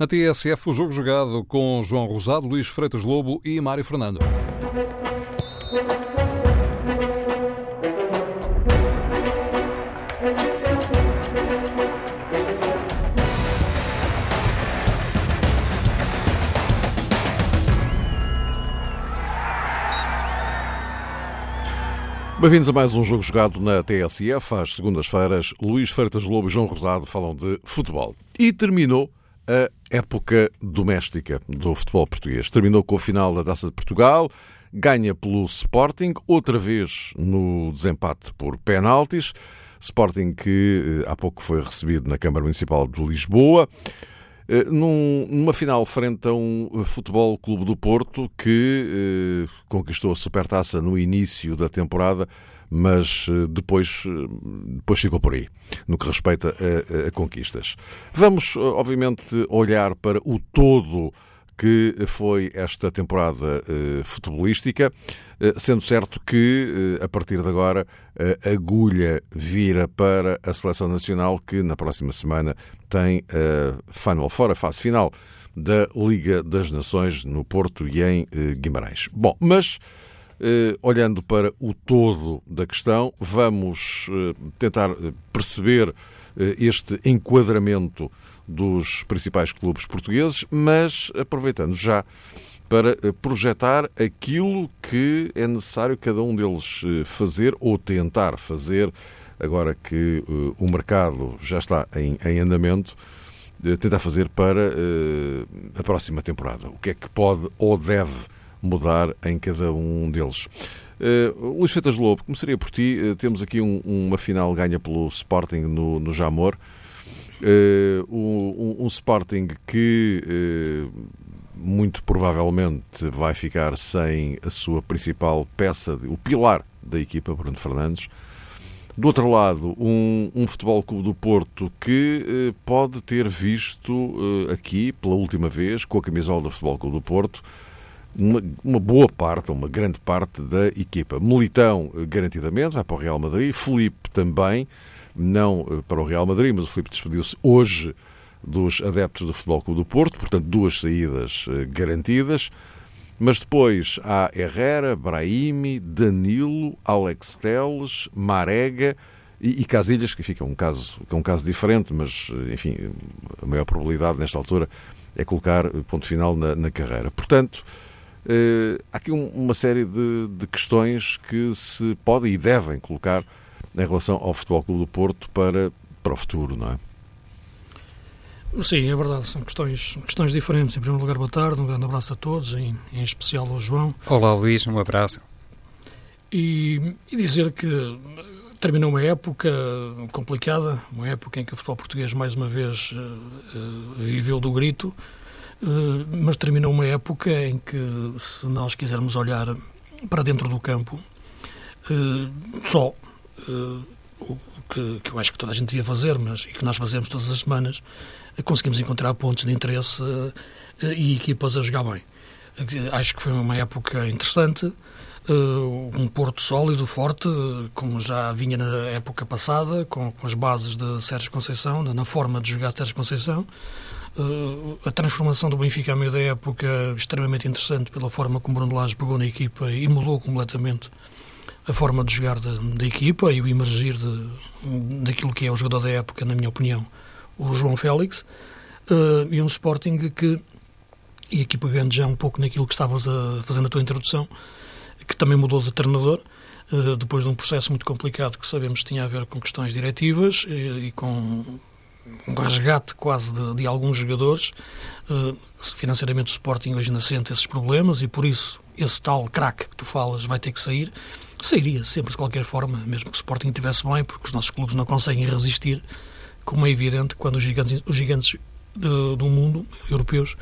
Na TSF, o jogo jogado com João Rosado, Luís Freitas Lobo e Mário Fernando. Bem-vindos a mais um jogo jogado na TSF. Às segundas-feiras, Luís Freitas Lobo e João Rosado falam de futebol. E terminou a época doméstica do futebol português. Terminou com a final da Taça de Portugal, ganha pelo Sporting, outra vez no desempate por penaltis. Sporting que eh, há pouco foi recebido na Câmara Municipal de Lisboa. Eh, num, numa final frente a um Futebol Clube do Porto que eh, conquistou a Supertaça no início da temporada, mas eh, depois, eh, depois ficou por aí, no que respeita a, a conquistas. Vamos, obviamente, olhar para o todo que foi esta temporada uh, futebolística, uh, sendo certo que, uh, a partir de agora, a agulha vira para a Seleção Nacional, que na próxima semana tem a Final Four, a fase final da Liga das Nações no Porto e em Guimarães. Bom, mas olhando para o todo da questão, vamos tentar perceber este enquadramento dos principais clubes portugueses, mas aproveitando já para eh, projetar aquilo que é necessário cada um deles eh, fazer ou tentar fazer, agora que uh, o mercado já está em, em andamento, uh, tentar fazer para uh, a próxima temporada. O que é que pode ou deve mudar em cada um deles? Uh, Luís Feitas Lobo, começaria por ti. temos aqui um, uma final ganha pelo Sporting no, no Jamor. Uh, um, um, Sporting que uh, muito provavelmente vai ficar sem a sua principal peça, o pilar da equipa, Bruno Fernandes. Do outro lado, um, um Futebol Clube do Porto que uh, pode ter visto aqui, pela última vez, com a camisola do Futebol Clube do Porto, uma, uma, boa parte, uma grande parte da equipa. Militão, garantidamente, vai para o Real Madrid. Felipe também não eh, para o Real Madrid, mas o Filipe despediu-se hoje dos adeptos do Futebol Clube do Porto, portanto, duas saídas eh, garantidas. Mas depois há Herrera, Brahimi, Danilo, Alex Teles, Marega e, e Casilhas, que fica um caso, é um caso diferente, mas, eh, enfim, a maior probabilidade nesta altura é colocar ponto final na, na carreira. Portanto, eh, há aqui um, uma série de, de questões que se podem e devem colocar em relação ao Futebol Clube do Porto para, para o futuro, não é? Sim, é verdade, são questões, questões diferentes. Em primeiro lugar, boa tarde, um grande abraço a todos, em, em especial ao João. Olá, Luís, um abraço. E, e dizer que terminou uma época complicada, uma época em que o futebol português mais uma vez uh, uh, viveu do grito, uh, mas terminou uma época em que, se nós quisermos olhar para dentro do campo, só uh, o que, eu acho que toda a gente devia fazer, mas e que nós fazemos todas as semanas, uh, conseguimos encontrar pontos de interesse e equipas a jogar bem. Acho que foi uma época interessante, um Porto sólido, forte, como já vinha na época passada, com as bases de Sérgio Conceição, na forma de jogar Sérgio Conceição. Uh, a transformação do Benfica à meio da época extremamente interessante pela forma como Bruno Lage pegou na equipa e mudou completamente a forma de jogar da, da equipa e o emergir de, daquilo que é o jogador da época, na minha opinião, o João Félix, uh, e um Sporting que, e aqui pegando já um pouco naquilo que estavas a fazer na tua introdução, que também mudou de treinador, uh, depois de um processo muito complicado que sabemos que tinha a ver com questões diretivas e, e com um resgate quase de, de alguns jogadores. Uh, financeiramente o Sporting hoje ainda sente esses problemas e por isso esse tal craque que tu falas vai ter que sair sairia sempre de qualquer forma, mesmo que o Sporting estivesse bem, porque os nossos clubes não conseguem resistir, como é evidente quando os gigantes, os gigantes do, do mundo, europeus,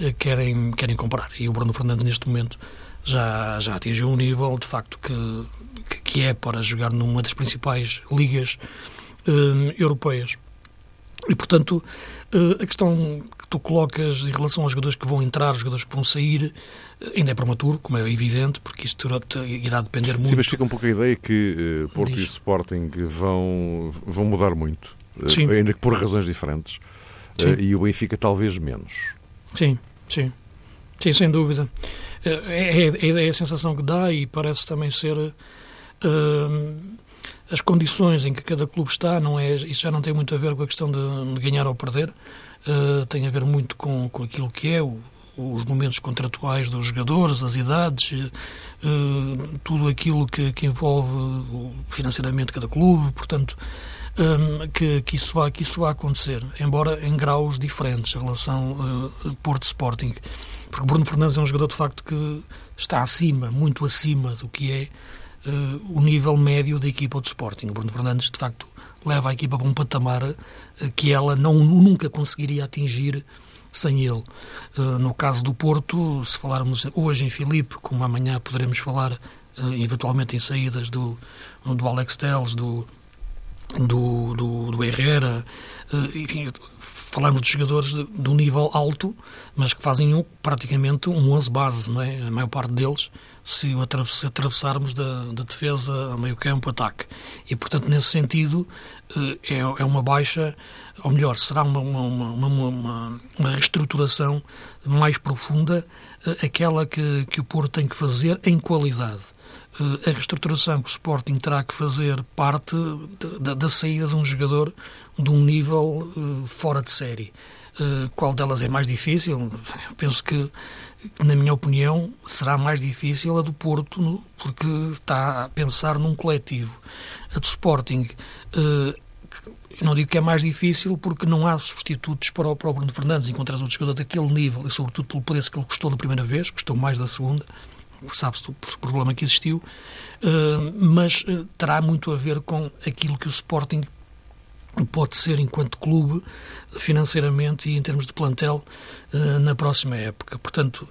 eh, querem, querem comprar. E o Bruno Fernandes, neste momento, já, já atingiu um nível, de facto, que, que é para jogar numa das principais ligas uh, europeias. E, portanto, uh, a questão que tu colocas em relação aos jogadores que vão entrar, os jogadores que vão sair, Ainda é prematuro, como é evidente, porque isso irá depender muito. Sim, mas fica um pouco a ideia que uh, Porto Diz. e Sporting vão, vão mudar muito. Uh, ainda que por razões diferentes. uh, e o Benfica talvez menos. Sim, sim. Sim, sem dúvida. É, é, é, é a sensação que dá e parece também ser uh, as condições em que cada clube está, não é, isso já não tem muito a ver com a questão de, ganhar ou perder, uh, tem a ver muito com, com aquilo que é o, os momentos contratuais dos jogadores, as idades, uh, tudo aquilo que, que, envolve financeiramente cada clube, portanto, um, que, que, isso vá, que isso vá acontecer, embora em graus diferentes, a relação uh, Porto-Sporting. Porque Bruno Fernandes é um jogador, de facto, que está acima, muito acima do que é o nível médio da equipa do Sporting. O Bruno Fernandes, de facto, leva a equipa para um patamar uh, que ela não, nunca conseguiria atingir sem ele. Uh, no caso do Porto, se falarmos hoje em Filipe, como amanhã poderemos falar eventualmente em saídas do, do Alex Telles, do, do, do, do Herrera, enfim, falarmos de jogadores de, de, um nível alto, mas que fazem um, praticamente um 11 base, não é? A maior parte deles, se atravessarmos da, da defesa a meio campo, ataque. E, portanto, nesse sentido, eh, é, é uma baixa, ou melhor, será uma, uma, uma, uma, reestruturação mais profunda, eh, aquela que, que o Porto tem que fazer em qualidade eh, a reestruturação que o Sporting terá que fazer parte da, da saída de um jogador de um nível uh, fora de série. Uh, qual delas é mais difícil? Penso que, na minha opinião, será mais difícil a do Porto, porque está a pensar num coletivo. A do Sporting, não digo que é mais difícil porque não há substitutos para o, para o Bruno Fernandes, encontrar outro jogador daquele nível, e sobretudo pelo preço que ele custou da primeira vez, custou mais da segunda, sabe-se o problema que existiu, uh, mas terá muito a ver com aquilo que o Sporting pode ser enquanto clube financeiramente e em termos de plantel uh, na próxima época. Portanto,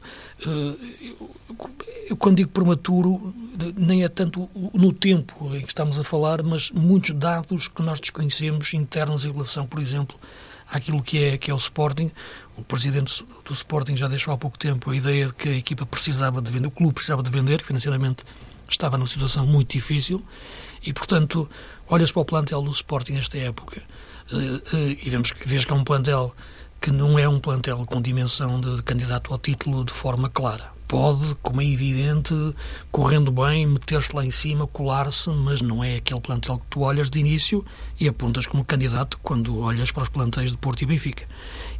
eu, quando digo prematuro, nem é tanto no tempo em que estamos a falar, mas muitos dados que nós desconhecemos internos em relação, por exemplo, àquilo que é, que é o Sporting. O presidente do Sporting já deixou há pouco tempo a ideia de que a equipa precisava de vender, o clube precisava de vender, financeiramente estava numa situação muito difícil e, portanto, olhas para o plantel do Sporting nesta época eh, eh, e vemos, vês que é um plantel que não é um plantel com dimensão de candidato ao título de forma clara. Pode, como é evidente, correndo bem, meter-se lá em cima, colar-se, mas não é aquele plantel que tu olhas de início e apontas como candidato quando olhas para os plantéis de Porto e Benfica.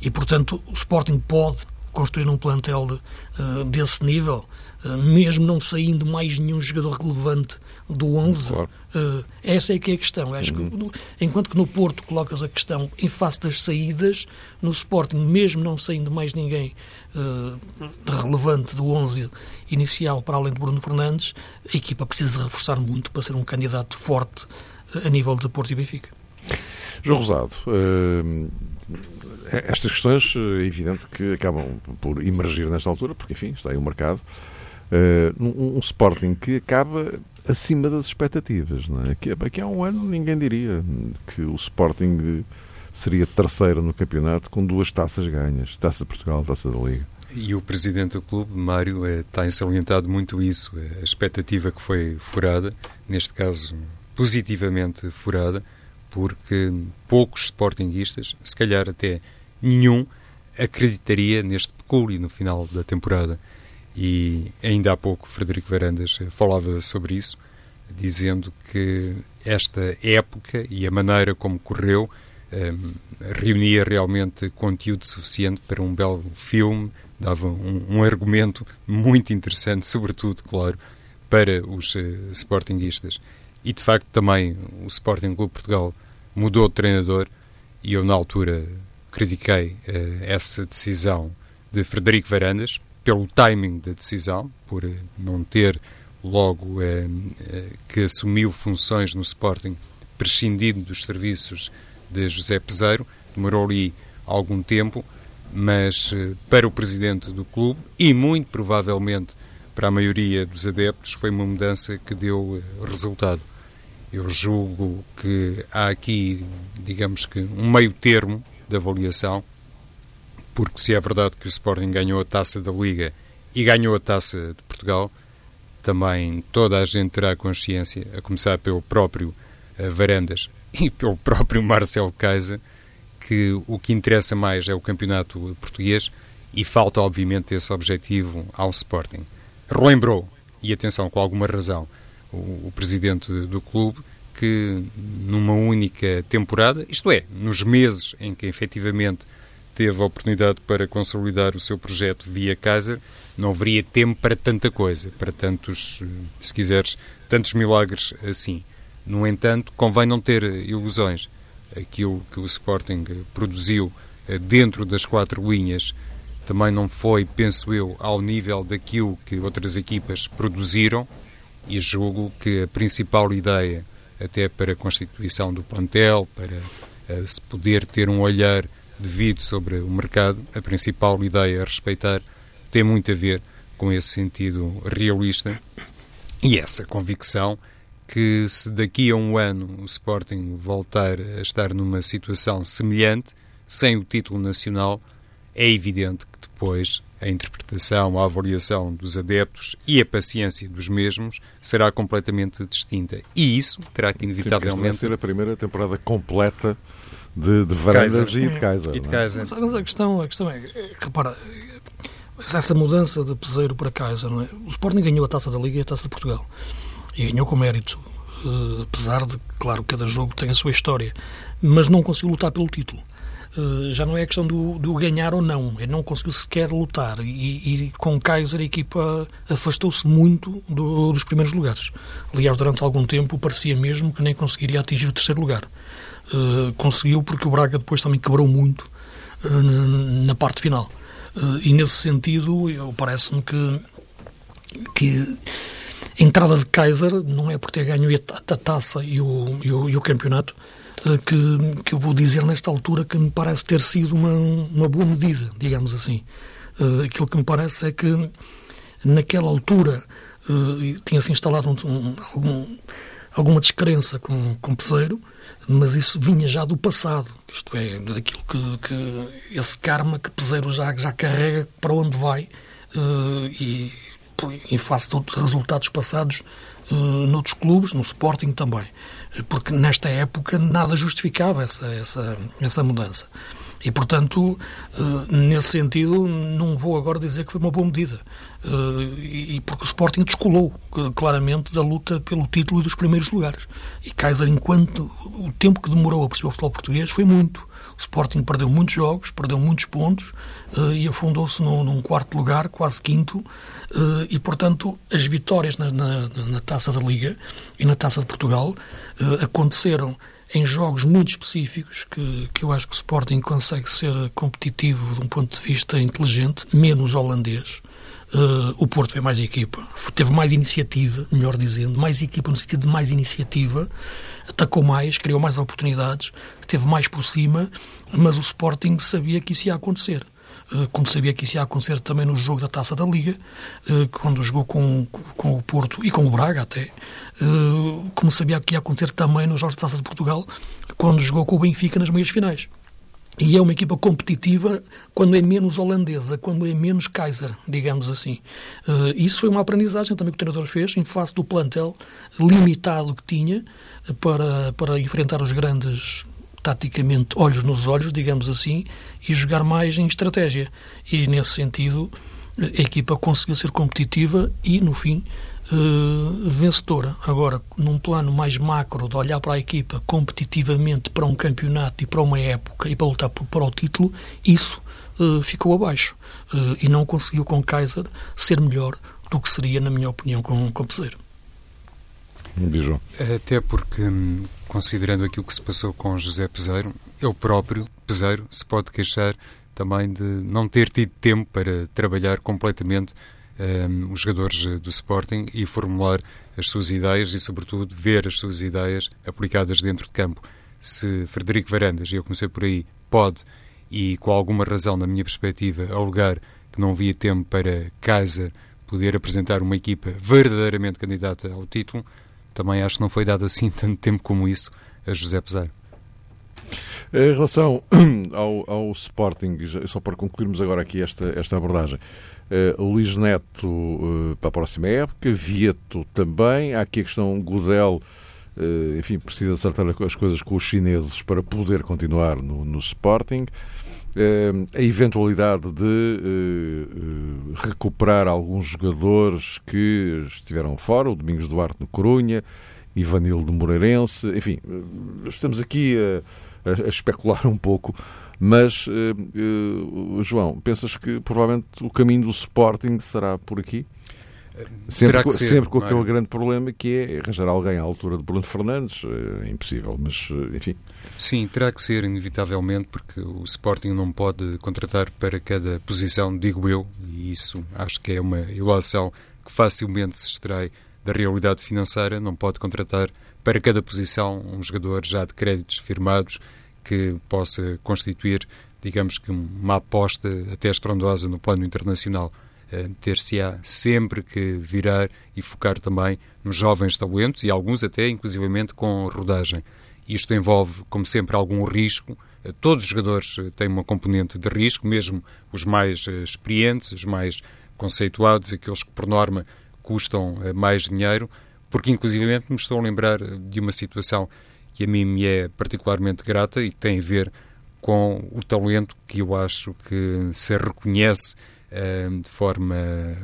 E, portanto, o Sporting pode construir um plantel uh, desse nível, uh, mesmo não saindo mais nenhum jogador relevante do 11. Claro. Uh, essa é que é a questão. Acho uhum. que, enquanto que no Porto colocas a questão em face das saídas, no Sporting, mesmo não saindo mais ninguém uh, relevante do 11 inicial para além de Bruno Fernandes, a equipa precisa reforçar muito para ser um candidato forte uh, a nível de Porto e Benfica. João Rosado, estas questões é evidente que acabam por emergir nesta altura, porque enfim, está aí o mercado. um, um Sporting que acaba acima das expectativas. Não é? Aqui há um ano ninguém diria que o Sporting seria terceiro no campeonato com duas taças ganhas, Taça de Portugal, Taça da Liga. E o presidente do clube, Mário, é, tem salientado muito isso, a expectativa que foi furada, neste caso positivamente furada, porque poucos sportinguistas, se calhar até nenhum, acreditaria neste pecúlio no final da temporada. E ainda há pouco Frederico Varandas falava sobre isso, dizendo que esta época e a maneira como correu um, reunia realmente conteúdo suficiente para um belo filme, dava um, um argumento muito interessante, sobretudo, claro, para os uh, sportinguistas. E de facto também o Sporting Clube Portugal mudou de treinador e eu na altura critiquei uh, essa decisão de Frederico Varandas, pelo timing da decisão, por eh, não ter logo eh, eh, que assumiu funções no Sporting, prescindindo dos serviços de José Peseiro, demorou ali algum tempo, mas para o presidente do clube e muito provavelmente para a maioria dos adeptos foi uma mudança que deu resultado. Eu julgo que há aqui, digamos que, um meio termo de avaliação porque se é verdade que o Sporting ganhou a taça da Liga e ganhou a taça de Portugal, também toda a gente terá consciência, a começar pelo próprio uh, Varandas e pelo próprio Marcelo Kaiser, que o que interessa mais é o campeonato português e falta, obviamente, esse objetivo ao Sporting. Relembrou, e atenção, com alguma razão, o, o presidente do clube, que numa única temporada, isto é, nos meses em que efetivamente teve a oportunidade para consolidar o seu projeto via Kaiser, não haveria tempo para tanta coisa, para tantos, se quiseres, tantos milagres assim. No entanto, convém não ter ilusões. Aquilo que o Sporting produziu eh, dentro das quatro linhas também não foi, penso eu, ao nível daquilo que outras equipas produziram e julgo que a principal ideia, até para a constituição do plantel, para uh, se poder ter um olhar devido sobre o mercado, a principal ideia a respeitar tem muito a ver com esse sentido realista e essa convicção que se daqui a um ano o Sporting voltar a estar numa situação semelhante, sem o título nacional, é evidente que depois a interpretação, a avaliação dos adeptos e a paciência dos mesmos será completamente distinta. E isso terá que inevitavelmente... Sim, ser a primeira temporada completa de, de Varandas e de Kaiser. E de Kaiser. Mas, a, questão, a questão é, repara, essa mudança de Peseiro para Kaiser, não é? o Sporting ganhou a Taça da Liga e a Taça de Portugal. E ganhou com mérito, uh, apesar de, claro, cada jogo tem a sua história, mas não conseguiu lutar pelo título. Uh, já não é questão do, do, ganhar ou não, ele não conseguiu sequer lutar e, e com Kaiser a equipa afastou-se muito do, dos primeiros lugares. Aliás, durante algum tempo parecia mesmo que nem conseguiria atingir o terceiro lugar. Uh, conseguiu porque o Braga depois também quebrou muito uh, na, parte final. e nesse sentido, parece-me que, que a entrada de Kaiser não é por ter ganho a taça e o, e o, e o campeonato eh, que, que eu vou dizer nesta altura que me parece ter sido uma, uma boa medida, digamos assim. Aquilo que me parece é que naquela altura tinha-se instalado um, um, algum, alguma descrença com, com Peseiro, mas isso vinha já do passado, isto é, daquilo que, que esse karma que Peseiro já, já carrega para onde vai uh, e em face de resultados passados uh, noutros clubes, no Sporting também, porque nesta época nada justificava essa, essa, essa mudança. E, portanto, uh, nesse sentido, não vou agora dizer que foi uma boa medida. Uh, e porque o Sporting descolou claramente da luta pelo título e dos primeiros lugares. E Kaiser, enquanto o tempo que demorou a perceber o futebol português, foi muito. O Sporting perdeu muitos jogos, perdeu muitos pontos e afundou-se num, quarto lugar, quase quinto. E, portanto, as vitórias na, na, na, Taça da Liga e na Taça de Portugal aconteceram em jogos muito específicos que, que eu acho que o Sporting consegue ser competitivo de um ponto de vista inteligente, menos holandês. Uh, o Porto foi mais equipa, teve mais iniciativa, melhor dizendo, mais equipa no sentido de mais iniciativa, atacou mais, criou mais oportunidades, teve mais por cima, mas o Sporting sabia que isso ia acontecer. Uh, quando sabia que isso ia acontecer também no jogo da Taça da Liga, uh, quando jogou com, com o Porto e com o Braga até, como sabia que ia acontecer também nos jogos da Taça de Portugal, quando jogou com o Benfica nas meias finais. E é uma equipa competitiva quando é menos holandesa, quando é menos Kaiser, digamos assim. Uh, isso foi uma aprendizagem também que o treinador fez em face do plantel limitado que tinha para, para enfrentar os grandes, taticamente, olhos nos olhos, digamos assim, e jogar mais em estratégia. E nesse sentido, a equipa conseguiu ser competitiva e, no fim, uh, vencedora. Agora, num plano mais macro, de olhar para a equipa competitivamente para um campeonato e para uma época e para lutar por, para o título, isso uh, ficou abaixo. Uh, e não conseguiu com Kaiser ser melhor do que seria, na minha opinião, com, com Peseiro. Até porque, hum, considerando aquilo que se passou com José Peseiro, ele próprio, Peseiro, se pode queixar também de não ter tido tempo para trabalhar completamente um, os jogadores do Sporting e formular as suas ideias e, sobretudo, ver as suas ideias aplicadas dentro de campo. Se Frederico Varandas, e eu comecei por aí, pode, e com alguma razão, na minha perspectiva, alegar que não havia tempo para Kaiser poder apresentar uma equipa verdadeiramente candidata ao título, também acho que não foi dado assim tanto tempo como isso a José Pesar. Em relação ao, ao Sporting, só para concluirmos agora aqui esta, esta abordagem, Uh, Luís Neto uh, para a próxima época, Vieto também. Há aqui a questão Godel uh, enfim, precisa acertar as coisas com os chineses para poder continuar no, no Sporting. Uh, a eventualidade de recuperar alguns jogadores que estiveram fora, o Domingos Duarte no Corunha, Ivanildo Moreirense, enfim, estamos aqui a, a, a especular um pouco mas, João, pensas que provavelmente o caminho do Sporting será por aqui? Sempre, ser, sempre com aquele é? grande problema que é arranjar alguém à altura de Bruno Fernandes, é impossível, mas enfim. Sim, terá que ser, inevitavelmente, porque o Sporting não pode contratar para cada posição, digo eu, e isso acho que é uma ilação que facilmente se extrai da realidade financeira, não pode contratar para cada posição um jogador já de créditos firmados que possa constituir, digamos que uma aposta até estrondosa no plano internacional. Eh, ter-se-á sempre que virar e focar também nos jovens talentos e alguns até, inclusivamente, com rodagem. Isto envolve, como sempre, algum risco. Eh, todos os jogadores eh, têm uma componente de risco, mesmo os mais experientes, os mais conceituados, aqueles que, por norma, custam mais dinheiro, porque, inclusivamente, me estou a lembrar de uma situação que a mim me é particularmente grata e que tem a ver com o talento que eu acho que se reconhece de forma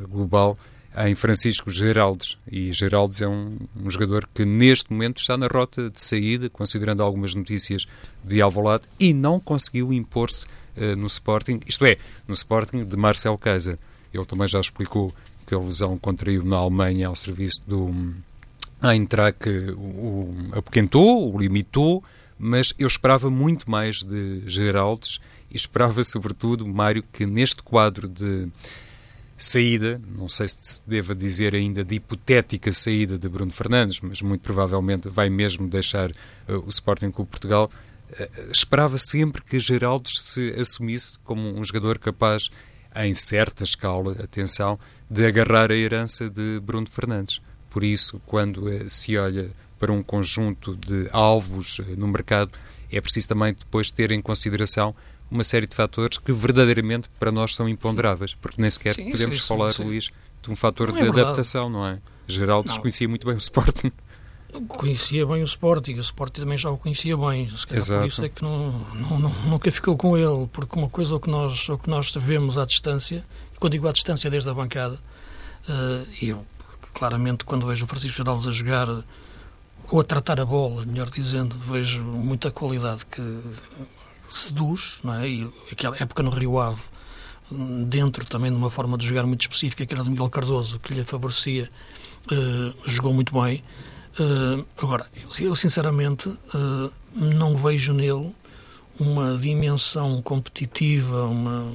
global em Francisco Geraldes. E Geraldes é um, um, jogador que neste momento está na rota de saída, considerando algumas notícias de Alvalade, e não conseguiu impor-se uh, no Sporting, isto é, no Sporting de Marcel Kaiser. Ele também já explicou que a lesão contraiu na Alemanha ao serviço do a Eintracht o, apoquentou, o limitou, mas eu esperava muito mais de Geraldes e esperava, sobretudo, Mário, que neste quadro de saída, não sei se se deva dizer ainda de hipotética saída de Bruno Fernandes, mas muito provavelmente vai mesmo deixar uh, o Sporting Clube Portugal, uh, esperava sempre que Geraldes se assumisse como um jogador capaz, em certa escala, atenção, de agarrar a herança de Bruno Fernandes. Por isso, quando eh, se olha para um conjunto de alvos no mercado, é preciso também depois ter em consideração uma série de fatores que verdadeiramente para nós são imponderáveis, porque nem sequer sim, podemos sim, falar, sim. Luís, de um fator não de é adaptação, não é? Geral desconhecia muito bem o Sporting. Conhecia bem o Sporting, o Sporting também já o conhecia bem, se calhar Exato. por isso é que não, não, não, nunca ficou com ele, porque uma coisa é o que nós, o que nós vemos à distância, quando digo à distância desde a bancada, uh, eu claramente, quando vejo o Francisco Geraldes a jogar ou a tratar a bola, melhor dizendo, vejo muita qualidade que seduz, não é? E aquela época no Rio Ave, dentro também de uma forma de jogar muito específica, que era do Miguel Cardoso, que lhe favorecia, uh, jogou muito bem. Uh, agora, eu sinceramente uh, não vejo nele uma dimensão competitiva, uma,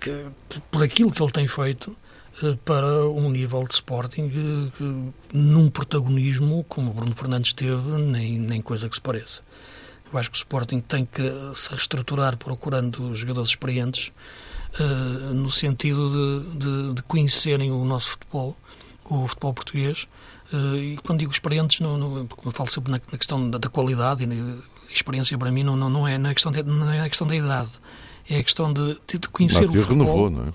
que, por aquilo que ele tem feito, para um nível de Sporting que, num protagonismo como Bruno Fernandes teve, nem, nem coisa que se pareça. Eu acho que o Sporting tem que se reestruturar procurando jogadores experientes uh, no sentido de, de, de, conhecerem o nosso futebol, o futebol português. Uh, e quando digo experientes, não, não, eu falo sempre na, na questão da, da, qualidade, e experiência para mim não, não, não, é, não, é questão de, não é a questão da idade, é a questão de, de conhecer Mas, o futebol. Renovou, não é?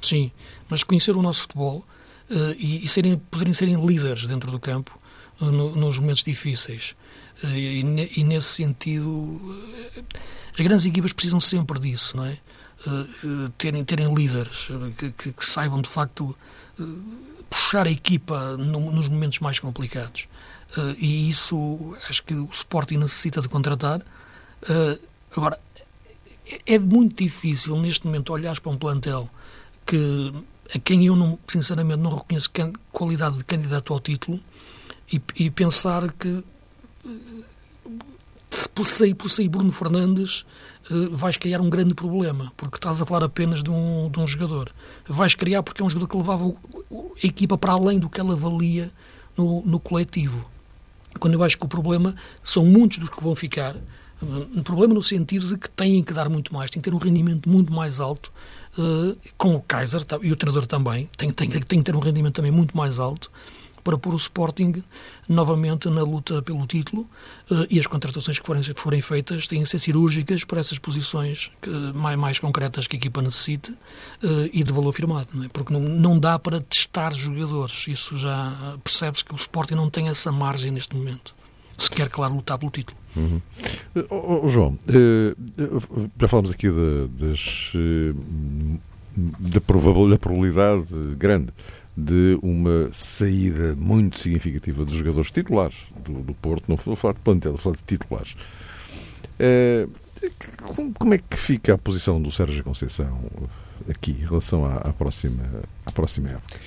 Sim, mas conhecer o nosso futebol uh, e, e serem, poderem serem líderes dentro do campo no, nos momentos difíceis. Uh, e, nesse sentido, as grandes equipas precisam sempre disso, não é? terem, terem líderes que, que, que, saibam de facto puxar a equipa no, nos momentos mais complicados. e isso acho que o Sporting necessita de contratar. agora, é, é muito difícil neste momento olhar para um plantel que a quem eu não, sinceramente não reconheço qualidade de candidato ao título e, e pensar que por sair, por sair Bruno Fernandes uh, vais criar um grande problema, porque estás a falar apenas de um, de um jogador. Vais criar porque é um jogador que levava a equipa para além do que ela valia no, no coletivo. Quando eu acho que o problema são muitos dos que vão ficar, um problema no sentido de que têm que dar muito mais, têm que ter um rendimento muito mais alto uh, com o Kaiser e o treinador também, tem, tem, tem que ter um rendimento também muito mais alto, para pôr o Sporting novamente na luta pelo título uh, e as contratações que forem, que forem feitas têm que ser cirúrgicas para essas posições que, mais, mais concretas que a equipa necessite uh, e de valor firmado, não é? porque não, não dá para testar jogadores. Isso já percebe-se que o Sporting não tem essa margem neste momento. Se quer, claro, lutar pelo título. Uhum. Oh, oh, João, já falamos aqui de, das, da, probabilidade grande de uma saída muito significativa dos jogadores titulares do, do Porto, não vou falar de plantel, vou falar de titulares. Uh, como é que fica a posição do Sérgio Conceição aqui em relação à, à próxima, à próxima época?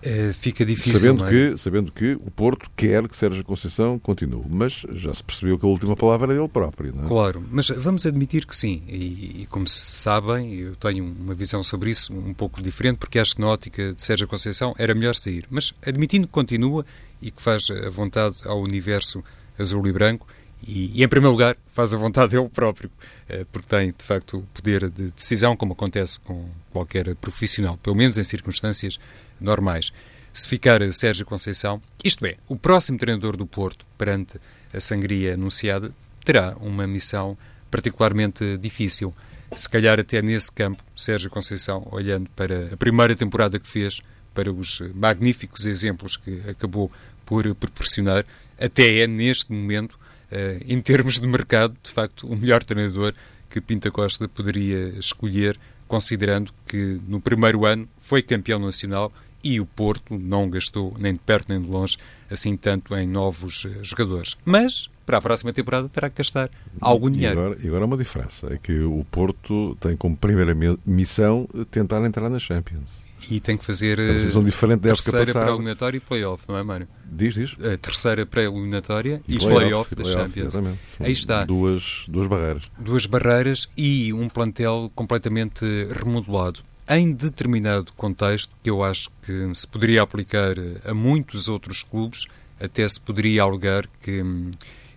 É, fica difícil. Sabendo, é? que, sabendo que o Porto quer que Sérgio Conceição continue, mas já se percebeu que a última palavra é dele próprio, não é? Claro, mas vamos admitir que sim, e, e como se sabem, eu tenho uma visão sobre isso um pouco diferente, porque acho que na ótica de Sérgio Conceição era melhor sair. Mas admitindo que continua e que faz a vontade ao universo azul e branco, e, e, em primeiro lugar, faz a vontade dele próprio, eh, porque tem, de facto, o poder de decisão, como acontece com qualquer profissional, pelo menos em circunstâncias normais. Se ficar Sérgio Conceição, isto é, o próximo treinador do Porto, perante a sangria anunciada, terá uma missão particularmente difícil. Se calhar até nesse campo, Sérgio Conceição, olhando para a primeira temporada que fez, para os magníficos exemplos que acabou por proporcionar, até é neste momento, eh, em termos de mercado, de facto, o melhor treinador que Pinta Costa poderia escolher, considerando que no primeiro ano foi campeão nacional e o Porto não gastou nem de perto nem de longe assim tanto em novos uh, jogadores. Mas para a próxima temporada terá que gastar algum dinheiro. E agora, e agora uma diferença, é que o Porto tem como primeira missão tentar entrar na Champions. E tem que fazer é uma diferente da terceira pré-eliminatória e play-off, não é, Mário? Diz, diz. A terceira pré-eliminatória e play-off play da Champions. Exatamente. Aí está. Duas, duas barreiras. Duas barreiras e um plantel completamente remodelado em determinado contexto, que eu acho que se poderia aplicar a muitos outros clubes, até se poderia alegar que hum,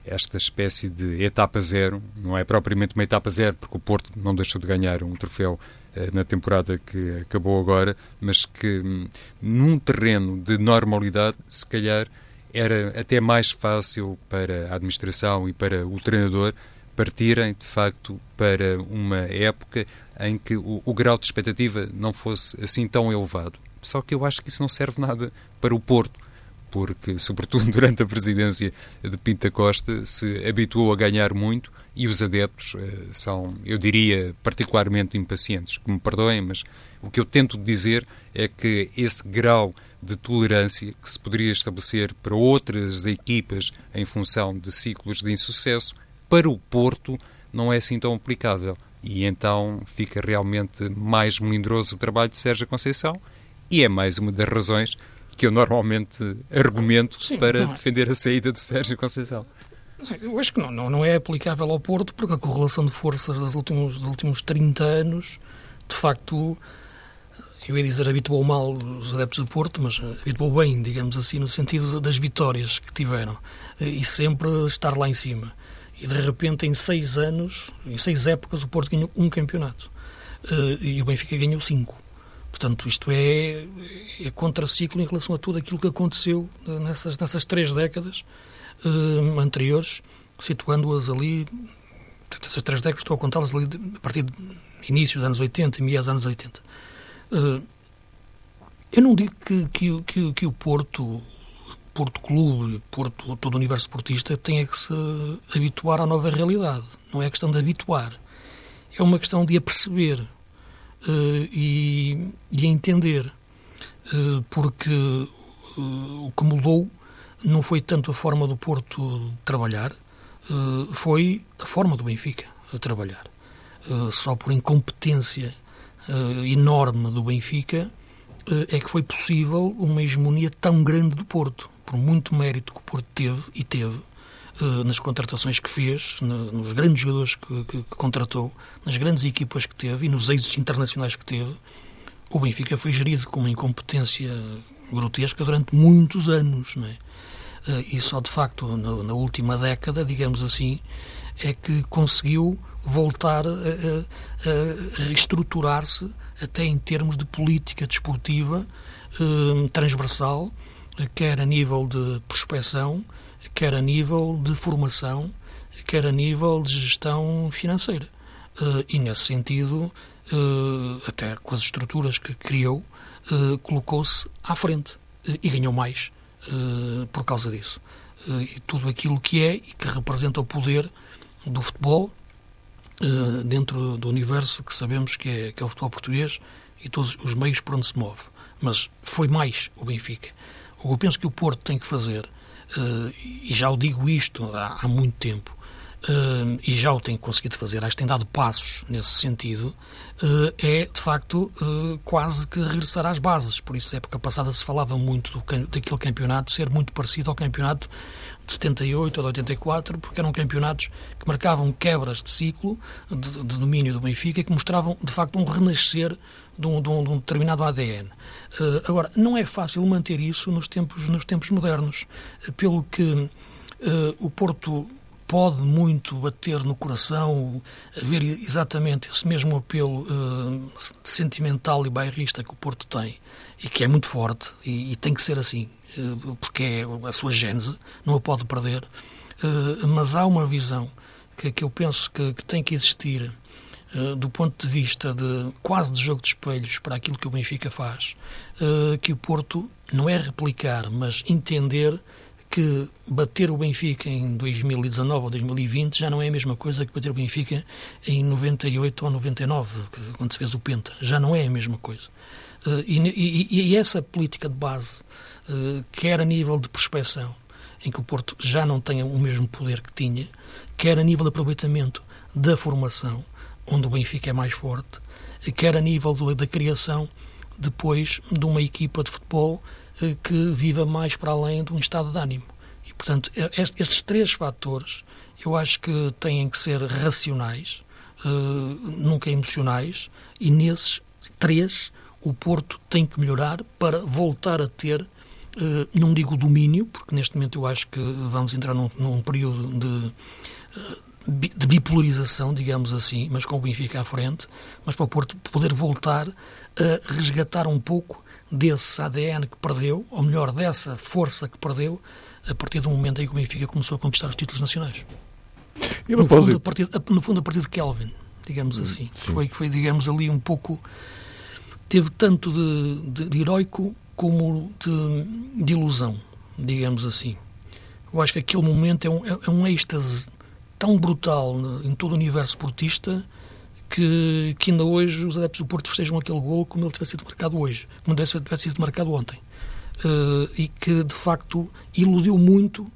esta espécie de etapa zero, não é propriamente uma etapa zero, porque o Porto não deixou de ganhar um troféu eh, na temporada que acabou agora, mas que hum, num terreno de normalidade, se calhar era até mais fácil para a administração e para o treinador partirem de facto para uma época em que o, o, grau de expectativa não fosse assim tão elevado. Só que eu acho que isso não serve nada para o Porto, porque, sobretudo durante a presidência de Pinta Costa, se habituou a ganhar muito e os adeptos eh, são, eu diria, particularmente impacientes. Que me perdoem, mas o que eu tento dizer é que esse grau de tolerância que se poderia estabelecer para outras equipas em função de ciclos de insucesso, para o Porto não é assim tão aplicável. E então fica realmente mais melindroso o trabalho de Sérgio Conceição e é mais uma das razões que eu normalmente argumento Sim, para é. defender a saída de Sérgio Conceição. Eu acho que não, não, não, é aplicável ao Porto porque a correlação de forças dos últimos, dos últimos 30 anos, de facto, eu ia dizer habituou mal os adeptos do Porto, mas habituou bem, digamos assim, no sentido das vitórias que tiveram e sempre estar lá em cima. E de repente, em seis anos, em seis épocas, o Porto ganhou um campeonato. Uh, e o Benfica ganhou cinco. Portanto, isto é, é contraciclo em relação a tudo aquilo que aconteceu nessas, nessas três décadas uh, anteriores, situando-as ali. Portanto, essas três décadas estou a contá-las ali a partir de inícios dos anos 80 e meados dos anos 80. Uh, eu não digo que, que, que, que o Porto Porto Clube, Porto, todo o universo portista tenha que se habituar à nova realidade. Não é questão de habituar, é uma questão de a perceber uh, e de a entender, uh, porque uh, o que mudou não foi tanto a forma do Porto trabalhar, foi a forma do Benfica trabalhar. só por incompetência enorme do Benfica é que foi possível uma hegemonia tão grande do Porto por muito mérito que o Porto teve e teve uh, nas contratações que fez, no, nos grandes jogadores que, que, que, contratou, nas grandes equipas que teve e nos êxitos internacionais que teve, o Benfica foi gerido com uma incompetência grotesca durante muitos anos, não é? Uh, e só de facto na, na, última década, digamos assim, é que conseguiu voltar a, a, a reestruturar-se até em termos de política desportiva uh, transversal quer a nível de prospecção, quer a nível de formação, quer a nível de gestão financeira. E, nesse sentido, até com as estruturas que criou, colocou-se à frente e ganhou mais por causa disso. E tudo aquilo que é e que representa o poder do futebol dentro do universo que sabemos que é, que é o futebol português e todos os meios por onde se move. Mas foi mais o Benfica. O que eu penso que o Porto tem que fazer, uh, e já o digo isto há, há muito tempo, uh, e já o tem conseguido fazer, acho que tem dado passos nesse sentido, uh, é de facto quase que regressar às bases. Por isso, época passada se falava muito do, daquele campeonato ser muito parecido ao campeonato de 78 ou de 84, porque eram campeonatos que marcavam quebras de ciclo de, de domínio do Benfica e que mostravam, de facto, um renascer de um, de um, de um determinado ADN. Uh, agora, não é fácil manter isso nos tempos, nos tempos modernos, uh, pelo que uh, o Porto pode muito bater no coração, haver exatamente esse mesmo apelo sentimental e bairrista que o Porto tem, e que é muito forte, e, e tem que ser assim, porque é a sua gênese, não a pode perder, mas há uma visão que, que eu penso que, que tem que existir eh, do ponto de vista de quase de jogo de espelhos para aquilo que o Benfica faz, eh, que o Porto não é replicar, mas entender que bater o Benfica em 2019 ou 2020 já não é a mesma coisa que bater o Benfica em 98 ou 99, quando se fez o Penta. Já não é a mesma coisa. Eh, e, e, e essa política de base, quer a nível de prospecção, em que o Porto já não tem o mesmo poder que tinha, quer a nível de aproveitamento da formação, onde o Benfica é mais forte, quer a nível da criação depois de uma equipa de futebol eh, que viva mais para além de um estado de ânimo. E, portanto, estes três fatores eu acho que têm que ser racionais, uh, nunca emocionais, e nesses três o Porto tem que melhorar para voltar a ter, uh, não digo domínio, porque neste momento eu acho que vamos entrar num, num período de. De bipolarização, digamos assim, mas com o Benfica à frente, mas para o Porto poder voltar a resgatar um pouco desse ADN que perdeu, ou melhor, dessa força que perdeu, a partir do momento em que o Benfica começou a conquistar os títulos nacionais. E no, fundo, a partir, no fundo, a partir de Kelvin, digamos hum, assim. Foi, foi, digamos, ali um pouco. Teve tanto de, de, de heroico como de, de, ilusão, digamos assim. Eu acho que aquele momento é um, é, é um êxtase tão brutal em todo o universo esportista que, que ainda hoje os adeptos do Porto festejam aquele gol como ele tivesse sido marcado hoje, como tivesse, tivesse sido marcado ontem. Uh, e que, de facto, iludiu muito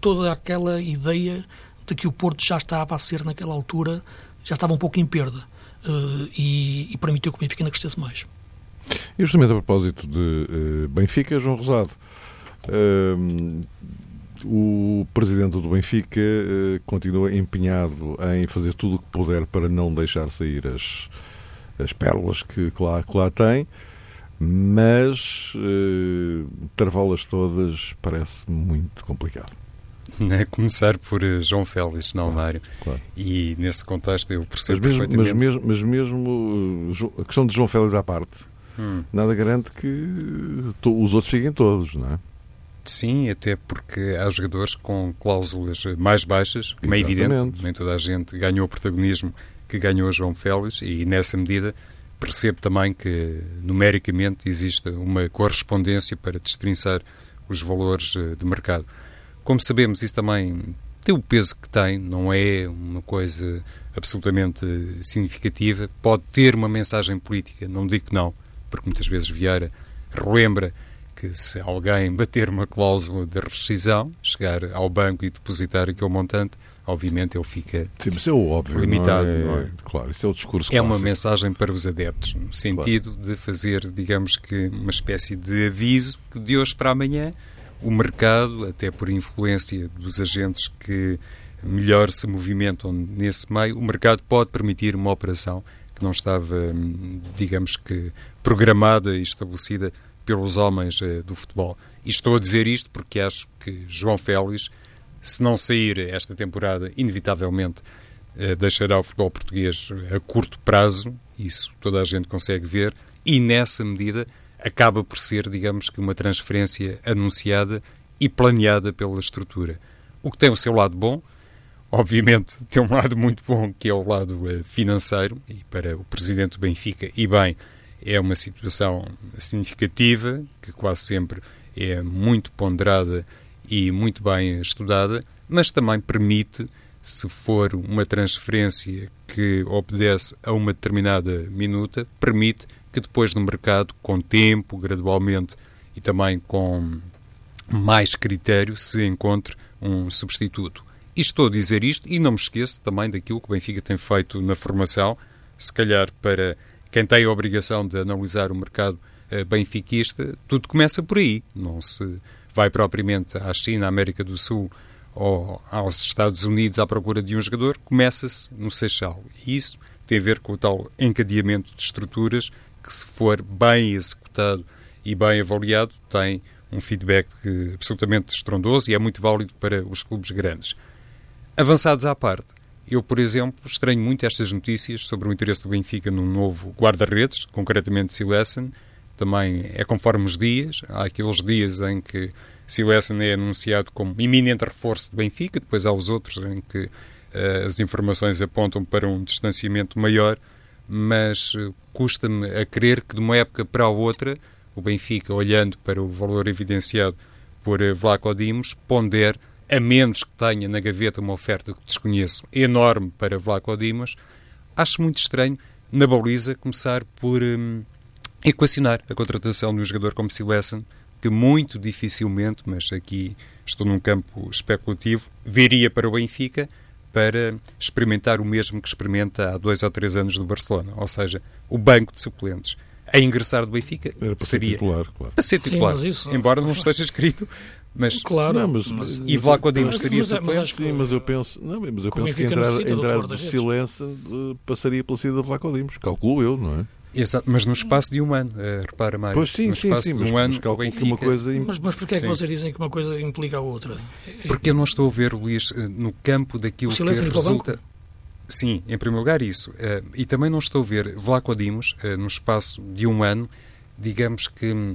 toda aquela ideia de que o Porto já estava a ser, naquela altura, já estava um pouco em perda. Uh, e, e, permitiu que o Benfica ainda crescesse mais. E justamente a propósito de uh, Benfica, João Rosado, o presidente do Benfica eh, continua empenhado em fazer tudo o que puder para não deixar sair as, as pérolas que, que, lá, que lá tem, mas eh, travá-las todas parece muito complicado. É começar por eh, João Félix, não claro, Mário. Claro. E nesse contexto eu percebo mas mesmo, perfeitamente... Mas mesmo, mas mesmo a questão de João Félix à parte, hum. nada garante que os outros fiquem todos, não é? Sim, até porque há jogadores com cláusulas mais baixas, como é evidente, nem toda a gente ganhou o protagonismo que ganhou João Félix e nessa medida percebo também que numericamente existe uma correspondência para destrinçar os valores eh, de mercado. Como sabemos, isso também tem o peso que tem, não é uma coisa absolutamente significativa, pode ter uma mensagem política, não digo que não, porque muitas vezes Vieira relembra que se alguém bater uma cláusula de rescisão, chegar ao banco e depositar aquele montante, obviamente ele fica Sim, mas é óbvio, limitado. Não é, não é? Claro, isso é o discurso É clássico. uma mensagem para os adeptos, no sentido claro. de fazer, digamos que, uma espécie de aviso que de hoje para amanhã o mercado, até por influência dos agentes que melhor se movimentam nesse meio, o mercado pode permitir uma operação que não estava, hum, digamos que, programada e estabelecida pelos homens eh, do futebol. E estou a dizer isto porque acho que João Félix, se não sair esta temporada, inevitavelmente eh, deixará o futebol português a curto prazo, isso toda a gente consegue ver, e nessa medida acaba por ser, digamos que, uma transferência anunciada e planeada pela estrutura. O que tem o seu lado bom, obviamente tem um lado muito bom, que é o lado uh, financeiro, e para o presidente do Benfica, e bem, é uma situação significativa, que quase sempre é muito ponderada e muito bem estudada, mas também permite, se for uma transferência que obedece a uma determinada minuta, permite que depois no mercado, com tempo, gradualmente e também com mais critério, se encontre um substituto. E estou a dizer isto e não me esqueço também daquilo que o Benfica tem feito na formação, se calhar para quem tem a obrigação de analisar o mercado uh, benfiquista, tudo começa por aí. Não se vai propriamente à China, à América do Sul ou aos Estados Unidos à procura de um jogador, começa-se no Seixal. E isso tem a ver com o tal encadeamento de estruturas que, se for bem executado e bem avaliado, tem um feedback absolutamente estrondoso e é muito válido para os clubes grandes. Avançados à parte, eu, por exemplo, estranho muito estas notícias sobre o interesse do Benfica num novo guarda-redes, concretamente Silesen. Também é conforme os dias. Há aqueles dias em que Silesen é anunciado como iminente reforço do Benfica, depois há os outros em que uh, as informações apontam para um distanciamento maior, mas uh, custa-me a crer que de uma época para a outra o Benfica, olhando para o valor evidenciado por uh, Vlaco Dimos, pondere a menos que tenha na gaveta uma oferta que desconheço enorme para Vlaco Dimas, acho muito estranho na baliza começar por hum, equacionar a contratação de um jogador como Silesen, que muito dificilmente, mas aqui estou num campo especulativo, viria para o Benfica para experimentar o mesmo que experimenta há dois ou três anos do Barcelona, ou seja, o banco de suplentes. A ingressar do Benfica Era para seria ser titular, claro. para ser titular, Sim, mas isso- embora não esteja escrito, mas Claro, Não, mas- mas, e Vlaco Dimos mas- seria mas mas Sim, mas eu penso, não, mas eu penso que entrar, necessita do entrar do guarda-redes. silêncio eh, passaria pela saída de Vlaco Dimos, calculo eu, não é? Exato, mas no espaço de um ano, eh, repara, Mário. Pois sim, no sim, espaço sim, de mas, um mas ano, que Benfica... uma coisa... Mas, mas porquê é que Sim. vocês dizem que uma coisa implica a outra? Porque eu não estou a ver, Luís, eh, no campo daquilo O que do resulta... Sim, em primeiro lugar isso. Eh, e também não estou a ver Vlaco Dimos, eh, no espaço de um ano, digamos que hum,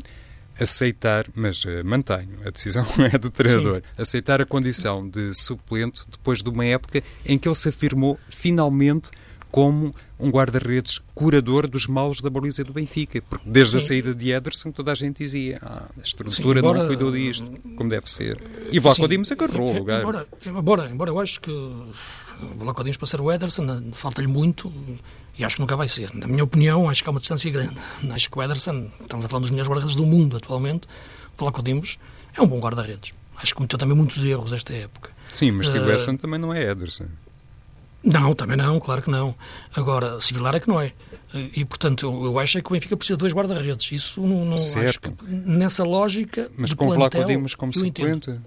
aceitar, mas eh, mantenho, a decisão é do treinador, aceitar a condição de suplente depois de uma época em que ele se afirmou finalmente como um guarda-redes curador dos maus da baliza do Benfica, porque desde a Sim. saída de Ederson toda a gente dizia ah, a estrutura Sim, embora- não cuidou disto como deve ser. E Vlaco Sim, Dimos agarrou o lugar. Embora, embora, embora eu acho que o Vlaco Dimos para ser o Ederson falta-lhe muito e acho que nunca vai ser. Na minha opinião, acho que há uma distância grande. Acho que o Ederson, estamos a falar dos melhores guarda-redes do mundo atualmente, o Vlaco Dimos é um bom guarda-redes. Acho que cometeu também muitos erros esta época. Sim, mas Steve Eh, Wesson também não é Ederson. Não, também não, claro que não. Agora, Civilar é que não é. E, portanto, eu, eu acho é que o Benfica precisa de dois guarda-redes. Isso não, não acho que nessa lógica. Mas com plantel, Vlaco Dimos como suplente.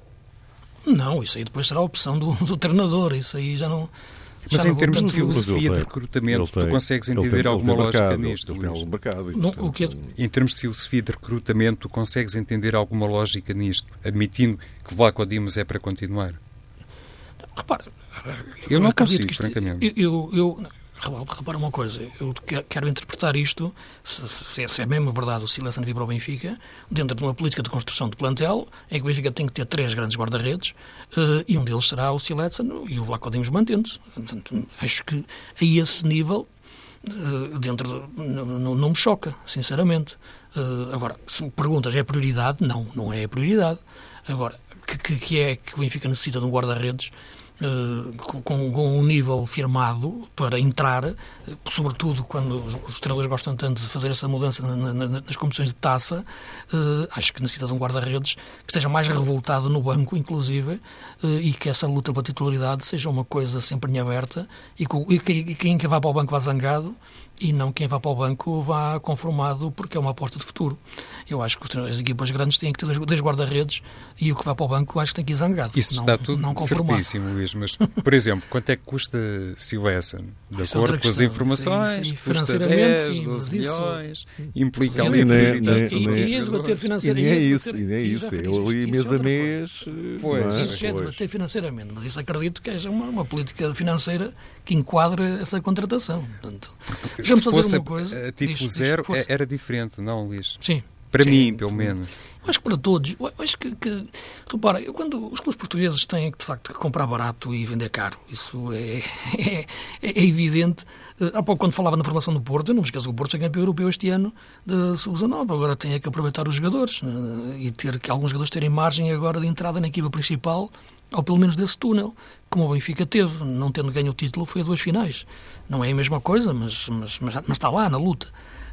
Não, isso aí depois será a opção do, do treinador. Isso aí já não. Mas já em não termos de filosofia de tem- recrutamento, ele tu tem- consegues tem- entender ele alguma tem lógica mercado, nisto, Ele tem Luís? algum mercado. Não, portanto, o que é- Em termos de filosofia de recrutamento, tu consegues entender alguma lógica nisto, admitindo que Vlaco Dimos é para continuar? Repara, Eu não acredito consigo, que isto- francamente. Eu, eu, eu- repara uma coisa, eu que- quero interpretar isto, se, se- se é mesmo verdade o Silêncio vir para o Benfica, dentro de uma política de construção de plantel, em que o Benfica tem que ter três grandes guarda-redes, eh, e um deles será o Silêncio e o Vlaco Dimos mantendo-se. Portanto, acho que a esse nível, eh, dentro de- não, não- me choca, sinceramente. Eh, agora, se me perguntas, é prioridade? Não, não é a prioridade. Agora, que, que é que o Benfica necessita de um guarda-redes eh, com, com um nível firmado para entrar, eh, sobretudo quando os, os treinadores gostam tanto de fazer essa mudança na- na- nas competições de taça, eh, acho que necessita de um guarda-redes que esteja mais revoltado no banco, inclusive, e que essa luta pela titularidade seja uma coisa sempre em aberta e, que- e que- e quem vá para o banco vá zangado e não quem vá para o banco vá conformado porque é uma aposta de futuro. Eu acho que as equipas grandes têm que ter dois- guarda-redes e o que vai para o banco acho que tem que ir zangado. Isso não, está tudo não conformado. certíssimo, Luís. Mas, por exemplo, quanto é que custa Silesen? De Isso é acordo com as informações, Sim, sim, custa financeiramente, 10, sim, 12 mas isso- milhões, implica ali nem- a nem- prioridade E, nem- e, a debater nem é e a isso, e nem é isso. Eu ali isso mês é a mês. Pois. não é? Isso já é Pois. debater financeiramente, mas isso acredito que haja uma, uma política financeira que enquadre essa contratação. Portanto, Se fosse uma coisa. a, a título diz- zero, fosse. é- era diferente, não, Luís? Sim. Para Sim. mim, pelo menos. Acho que para todos. Eu acho que, que repara, eu, quando os clubes portugueses têm que, de facto, comprar barato e vender caro, isso é, é, é evidente. Eh, Há pouco, quando falava na formação do Porto, eu não me esqueço que o Porto é campeão europeu este ano de Sub-19. Agora tem que aproveitar os jogadores eh, e ter que alguns jogadores terem margem agora de entrada na equipa principal, ou pelo menos desse túnel, como o Benfica teve, não tendo ganho o título, foi a duas finais. Não é a mesma coisa, mas, mas, mas, mas está lá na luta.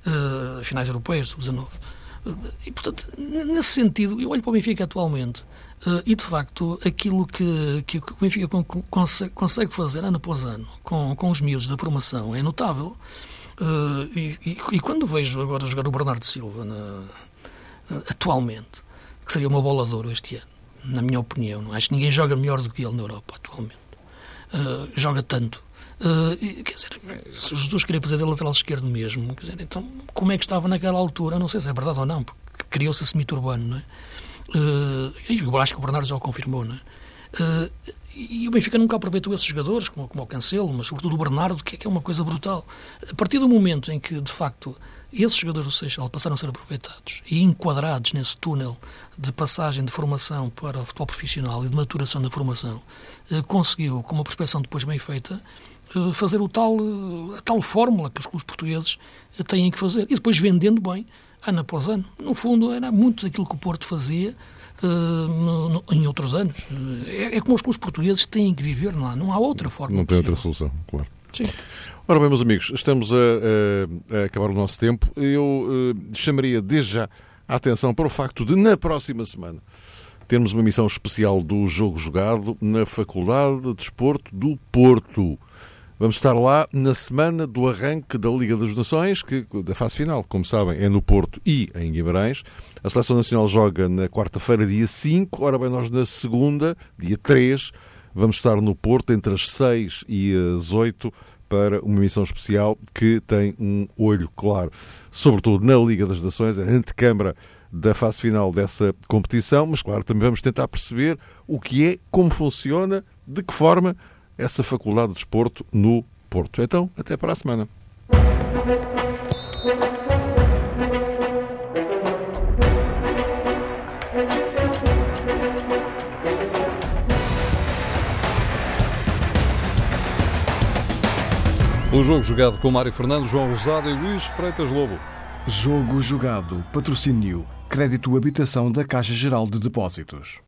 Eh, finais europeias, Sub-19. E, portanto, nesse sentido, eu olho para o Benfica atualmente eh, e, de facto, aquilo que, que o Benfica con- con- consegue, consegue fazer ano após ano com, com os miúdos da formação é notável. Eh, e, e- e quando vejo agora jogar o Bernardo Silva na- atualmente, que seria uma bola de ouro este ano, na minha opinião, não acho que ninguém joga melhor do que ele na Europa atualmente. Uh, joga tanto. Uh, quer dizer, se Jesus queria fazer de lateral esquerdo mesmo, quer dizer, então como é que estava naquela altura? Não sei se é verdade ou não, porque criou-se esse mito urbano, não é? Uh, e eu acho que o Bernardo já o confirmou, não é? Uh, e o Benfica nunca aproveitou esses jogadores, como, como o Cancelo, mas sobretudo o Bernardo, que é, que é uma coisa brutal. A partir do momento em que, de facto, esses jogadores do Seixal passaram a ser aproveitados e enquadrados nesse túnel de passagem de formação para o futebol profissional e de maturação da formação, eh, conseguiu, com uma prospeção depois bem feita, eh, fazer o tal, eh, a tal fórmula que os clubes portugueses eh, têm que fazer. E depois vendendo bem, ano após ano. No fundo, era muito daquilo que o Porto fazia eh, no- no- em outros anos. Eh, É, é como os clubes portugueses têm que viver, não há, não há outra forma. Não tem outra possível. solução, claro. Sim. Ora bem, meus amigos, estamos a, a- a acabar o nosso tempo. Eu eh, chamaria desde já a atenção para o facto de, na próxima semana, termos uma missão especial do Jogo Jogado na Faculdade de Desporto do Porto. Vamos estar lá na semana do arranque da Liga das Nações, que, da fase final, como sabem, é no Porto e em Guimarães. A Seleção Nacional joga na quarta-feira, dia 5. Ora bem, nós na segunda, dia 3, vamos estar no Porto entre as 6 e as 8 para uma missão especial que tem um olho claro, sobretudo na Liga das Nações, a antecâmara da fase final dessa competição, mas claro, também vamos tentar perceber o que é, como funciona, de que forma essa faculdade de desporto no Porto. Então, até para a semana. O jogo jogado com Mário Fernando, João Rosado e Luís Freitas Lobo. Jogo jogado. Patrocínio. Crédito Habitação da Caixa Geral de Depósitos.